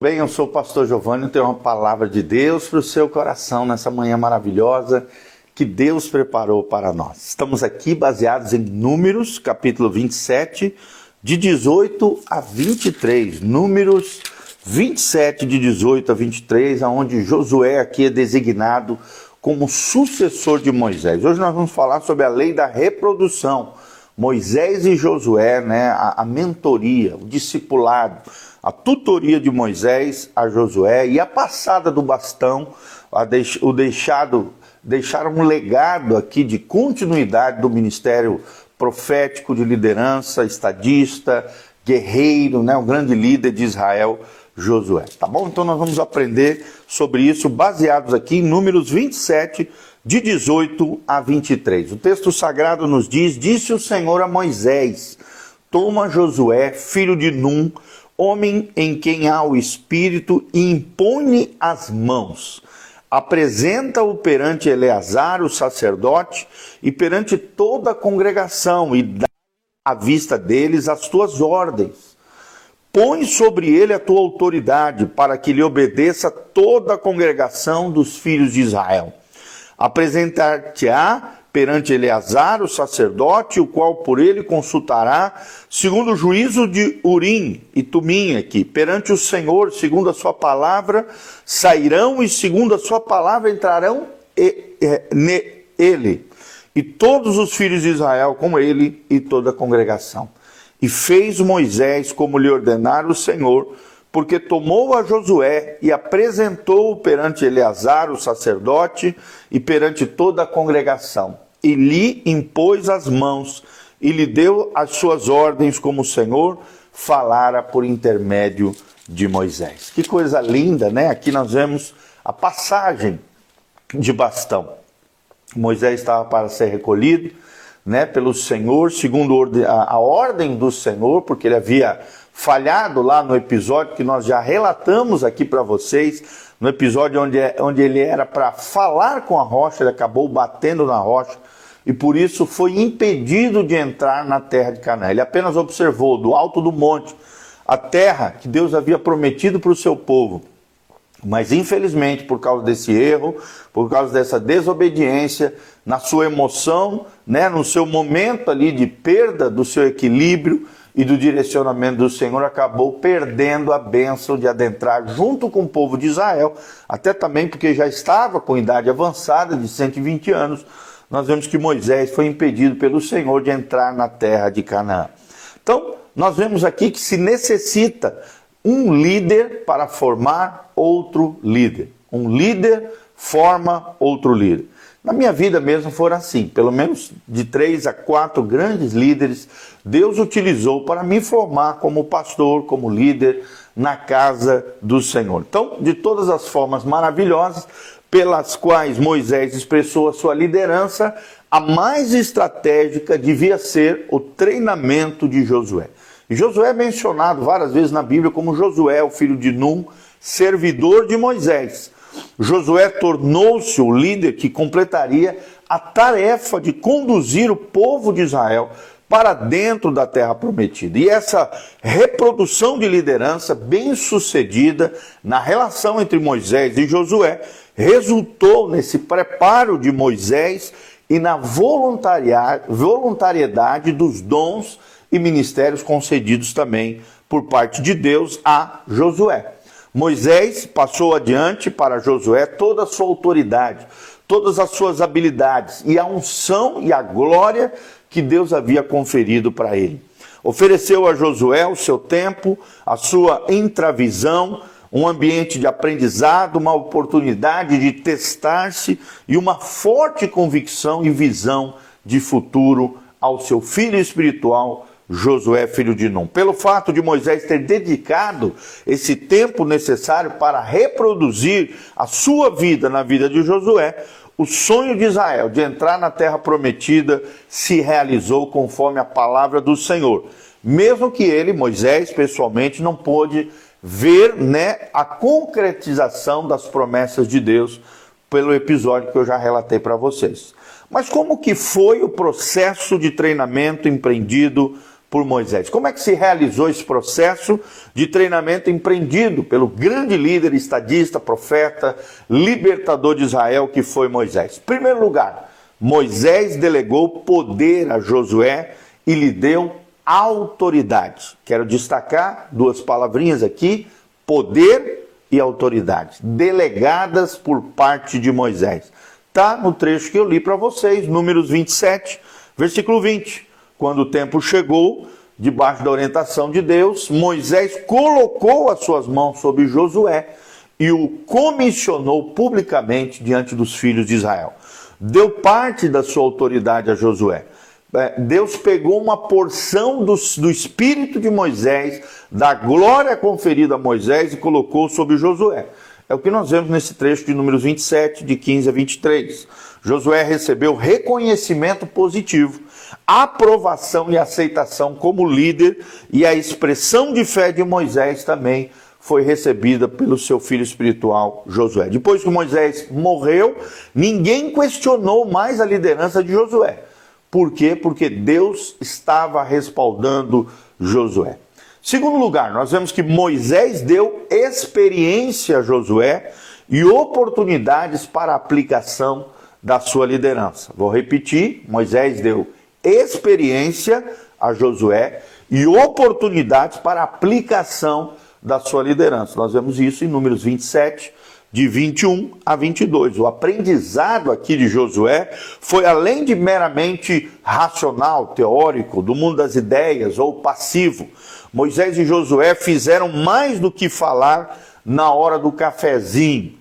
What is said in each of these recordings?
Bem, eu sou o pastor Giovanni tenho uma palavra de Deus para o seu coração nessa manhã maravilhosa que Deus preparou para nós. Estamos aqui baseados em Números, capítulo 27, de 18 a 23. Números 27, de 18 a 23, aonde Josué aqui é designado como sucessor de Moisés. Hoje nós vamos falar sobre a lei da reprodução. Moisés e Josué, né, a, a mentoria, o discipulado a tutoria de Moisés a Josué e a passada do bastão, deix, o deixado, deixaram um legado aqui de continuidade do ministério profético de liderança, estadista, guerreiro, né, um grande líder de Israel, Josué. Tá bom? Então nós vamos aprender sobre isso baseados aqui em Números 27, de 18 a 23. O texto sagrado nos diz: Disse o Senhor a Moisés: Toma Josué, filho de Num, homem em quem há o Espírito, impõe as mãos. Apresenta-o perante Eleazar, o sacerdote, e perante toda a congregação, e dá à vista deles as tuas ordens. Põe sobre ele a tua autoridade, para que lhe obedeça toda a congregação dos filhos de Israel. Apresentar-te-á perante Eleazar, o sacerdote, o qual por ele consultará, segundo o juízo de Urim e Tumim aqui, perante o Senhor, segundo a sua palavra, sairão e segundo a sua palavra entrarão nele, e todos os filhos de Israel com ele e toda a congregação. E fez Moisés como lhe ordenara o Senhor, porque tomou a Josué e apresentou-o perante Eleazar, o sacerdote, e perante toda a congregação, e lhe impôs as mãos, e lhe deu as suas ordens, como o Senhor falara por intermédio de Moisés. Que coisa linda, né? Aqui nós vemos a passagem de bastão. Moisés estava para ser recolhido, né, pelo Senhor, segundo a ordem do Senhor, porque ele havia falhado lá no episódio que nós já relatamos aqui para vocês, no episódio onde, é, onde ele era para falar com a rocha, ele acabou batendo na rocha e por isso foi impedido de entrar na terra de Canaã. Ele apenas observou do alto do monte a terra que Deus havia prometido para o seu povo. Mas infelizmente, por causa desse erro, por causa dessa desobediência, na sua emoção, né, no seu momento ali de perda do seu equilíbrio, e do direcionamento do Senhor, acabou perdendo a bênção de adentrar junto com o povo de Israel, até também porque já estava com idade avançada de 120 anos. Nós vemos que Moisés foi impedido pelo Senhor de entrar na terra de Canaã. Então, nós vemos aqui que se necessita um líder para formar outro líder. Um líder forma outro líder. Na minha vida mesmo foram assim, pelo menos de três a quatro grandes líderes, Deus utilizou para me formar como pastor, como líder na casa do Senhor. Então, de todas as formas maravilhosas pelas quais Moisés expressou a sua liderança, a mais estratégica devia ser o treinamento de Josué. Josué é mencionado várias vezes na Bíblia como Josué, o filho de Num, servidor de Moisés. Josué tornou-se o líder que completaria a tarefa de conduzir o povo de Israel para dentro da terra prometida. E essa reprodução de liderança bem sucedida na relação entre Moisés e Josué resultou nesse preparo de Moisés e na voluntariedade dos dons e ministérios concedidos também por parte de Deus a Josué. Moisés passou adiante para Josué toda a sua autoridade, todas as suas habilidades e a unção e a glória que Deus havia conferido para ele. Ofereceu a Josué o seu tempo, a sua intravisão, um ambiente de aprendizado, uma oportunidade de testar-se e uma forte convicção e visão de futuro ao seu filho espiritual, Josué, filho de Num. Pelo fato de Moisés ter dedicado esse tempo necessário para reproduzir a sua vida na vida de Josué, o sonho de Israel de entrar na terra prometida se realizou conforme a palavra do Senhor. Mesmo que ele, Moisés, pessoalmente, não pôde ver né, a concretização das promessas de Deus pelo episódio que eu já relatei para vocês. Mas como que foi o processo de treinamento empreendido por Moisés. Como é que se realizou esse processo de treinamento empreendido pelo grande líder, estadista, profeta, libertador de Israel que foi Moisés? Em primeiro lugar, Moisés delegou poder a Josué e lhe deu autoridade. Quero destacar duas palavrinhas aqui: poder e autoridade, delegadas por parte de Moisés. Está no trecho que eu li para vocês, Números 27, versículo 20. Quando o tempo chegou, debaixo da orientação de Deus, Moisés colocou as suas mãos sobre Josué e o comissionou publicamente diante dos filhos de Israel. Deu parte da sua autoridade a Josué. É, Deus pegou uma porção do, do espírito de Moisés, da glória conferida a Moisés e colocou sobre Josué. É o que nós vemos nesse trecho de números 27, de 15 a 23. Josué recebeu reconhecimento positivo aprovação e aceitação como líder e a expressão de fé de Moisés também foi recebida pelo seu filho espiritual Josué. Depois que Moisés morreu, ninguém questionou mais a liderança de Josué. Por quê? Porque Deus estava respaldando Josué. Segundo lugar, nós vemos que Moisés deu experiência a Josué e oportunidades para aplicação da sua liderança. Vou repetir: Moisés deu experiência a Josué e oportunidades para aplicação da sua liderança. Nós vemos isso em Números 27, de 21 a 22. O aprendizado aqui de Josué foi além de meramente racional, teórico, do mundo das ideias ou passivo. Moisés e Josué fizeram mais do que falar na hora do cafezinho.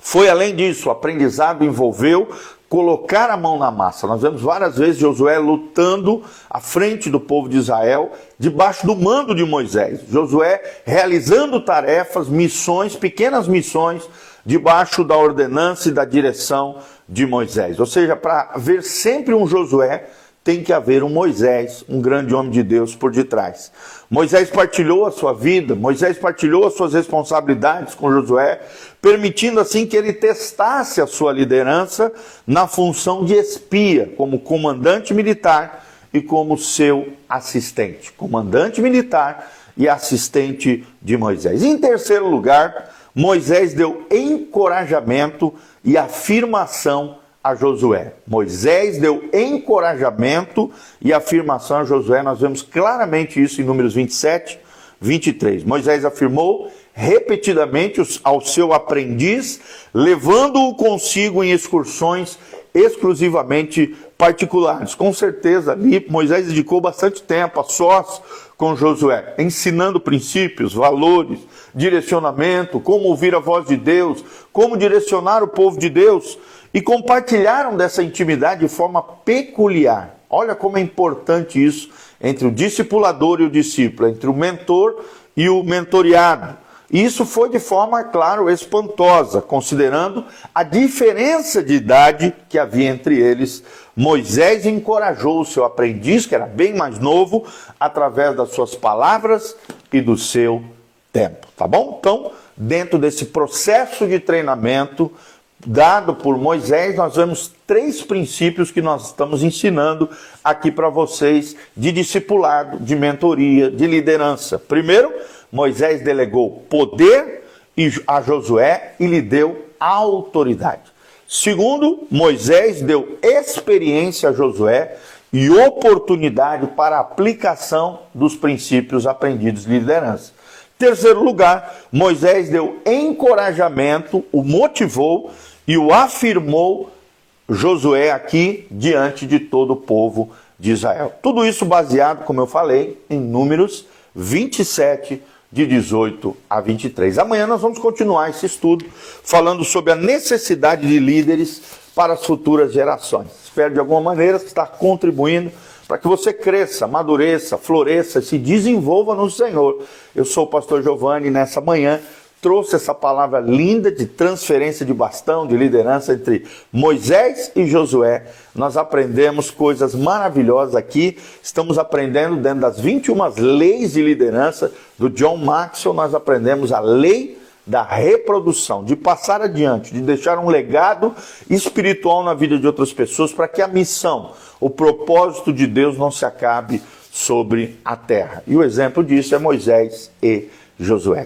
Foi além disso, o aprendizado envolveu colocar a mão na massa. Nós vemos várias vezes Josué lutando à frente do povo de Israel, debaixo do mando de Moisés. Josué realizando tarefas, missões, pequenas missões, debaixo da ordenança e da direção de Moisés. Ou seja, para ver sempre um Josué, tem que haver um Moisés, um grande homem de Deus por detrás. Moisés partilhou a sua vida, Moisés partilhou as suas responsabilidades com Josué, permitindo assim que ele testasse a sua liderança na função de espia, como comandante militar e como seu assistente. Comandante militar e assistente de Moisés. Em terceiro lugar, Moisés deu encorajamento e afirmação a Josué. Moisés deu encorajamento e afirmação a Josué. Nós vemos claramente isso em Números 27, 23. Moisés afirmou repetidamente ao seu aprendiz, levando-o consigo em excursões exclusivamente particulares. Com certeza, ali Moisés dedicou bastante tempo a sós com Josué, ensinando princípios, valores, direcionamento, como ouvir a voz de Deus, como direcionar o povo de Deus, e compartilharam dessa intimidade de forma peculiar. Olha como é importante isso entre o discipulador e o discípulo, entre o mentor e o mentoriado. E isso foi de forma, claro, espantosa, considerando a diferença de idade que havia entre eles. Moisés encorajou o seu aprendiz, que era bem mais novo, através das suas palavras e do seu tempo, tá bom? Então, dentro desse processo de treinamento dado por Moisés, nós vemos três princípios que nós estamos ensinando aqui para vocês de discipulado, de mentoria, de liderança. Primeiro, Moisés delegou poder a Josué e lhe deu autoridade. Segundo, Moisés deu experiência a Josué e oportunidade para a aplicação dos princípios aprendidos de liderança. Terceiro lugar, Moisés deu encorajamento, o motivou e o afirmou Josué aqui diante de todo o povo de Israel. Tudo isso baseado, como eu falei, em Números 27, de 18 a 23. Amanhã nós vamos continuar esse estudo falando sobre a necessidade de líderes para as futuras gerações. Espero de alguma maneira estar contribuindo para que você cresça, amadureça, floresça, se desenvolva no Senhor. Eu sou o pastor Giovanni nessa manhã trouxe essa palavra linda de transferência de bastão, de liderança entre Moisés e Josué. Nós aprendemos coisas maravilhosas aqui. Estamos aprendendo dentro das 21 leis de liderança do John Maxwell, nós aprendemos a lei da reprodução, de passar adiante, de deixar um legado espiritual na vida de outras pessoas para que a missão, o propósito de Deus não se acabe sobre a terra. E o exemplo disso é Moisés e.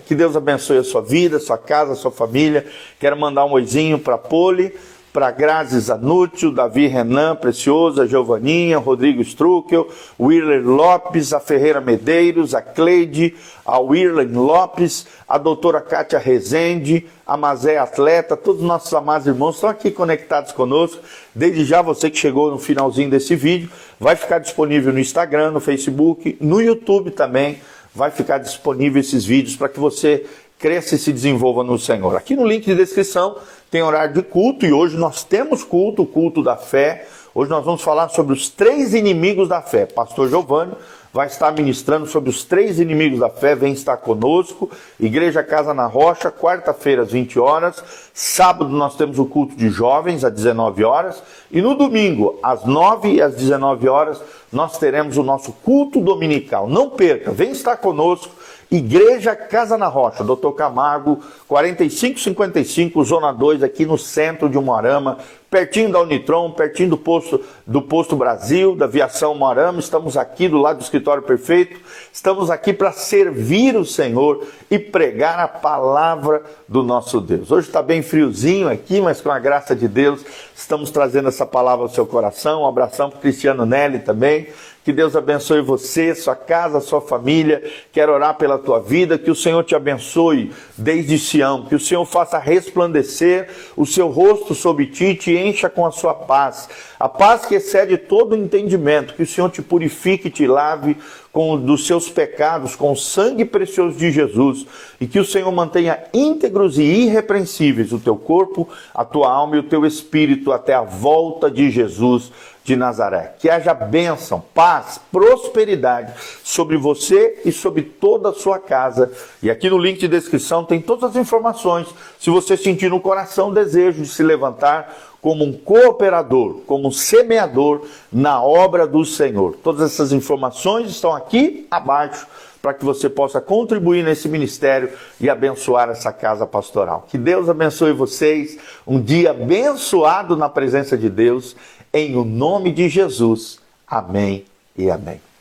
Que Deus abençoe a sua vida, sua casa, sua família. Quero mandar um oizinho para Poli para Grazi Zanútil, Davi Renan Precioso, a Giovaninha, Rodrigo Struckel, Willer Lopes, a Ferreira Medeiros, a Cleide, a Wirlen Lopes, a doutora Kátia Rezende, a Mazé Atleta, todos os nossos amados irmãos estão aqui conectados conosco. Desde já, você que chegou no finalzinho desse vídeo, vai ficar disponível no Instagram, no Facebook, no YouTube também, vai ficar disponível esses vídeos para que você cresça e se desenvolva no Senhor. Aqui no link de descrição tem horário de culto e hoje nós temos culto, o culto da fé. Hoje nós vamos falar sobre os três inimigos da fé. Pastor Giovanni vai estar ministrando sobre os três inimigos da fé, vem estar conosco. Igreja Casa na Rocha, quarta-feira às 20 horas. Sábado nós temos o culto de jovens às 19 horas. E no domingo, às 9 e às 19 horas, nós teremos o nosso culto dominical. Não perca, vem estar conosco. Igreja Casa na Rocha, Doutor Camargo, 4555, Zona 2, aqui no centro de Umuarama, pertinho da Unitron, pertinho do posto, do posto Brasil, da Aviação Umuarama. Estamos aqui do lado do Escritório Perfeito. Estamos aqui para servir o Senhor e pregar a palavra do nosso Deus. Hoje está bem friozinho aqui, mas com a graça de Deus, estamos trazendo essa palavra ao seu coração. Um abração para Cristiano Nelly também. Que Deus abençoe você, sua casa, sua família. Quero orar pela tua vida, que o Senhor te abençoe desde Sião, que o Senhor faça resplandecer o seu rosto sobre ti e te encha com a sua paz. A paz que excede todo entendimento, que o Senhor te purifique te lave com dos seus pecados com o sangue precioso de Jesus e que o Senhor mantenha íntegros e irrepreensíveis o teu corpo, a tua alma e o teu espírito até a volta de Jesus de Nazaré. Que haja bênção, paz, prosperidade sobre você e sobre toda a sua casa. E aqui no link de descrição tem todas as informações. Se você sentir no coração o desejo de se levantar como um cooperador, como um semeador na obra do Senhor. Todas essas informações estão aqui abaixo para que você possa contribuir nesse ministério e abençoar essa casa pastoral. Que Deus abençoe vocês. Um dia abençoado na presença de Deus em o nome de Jesus. Amém e amém.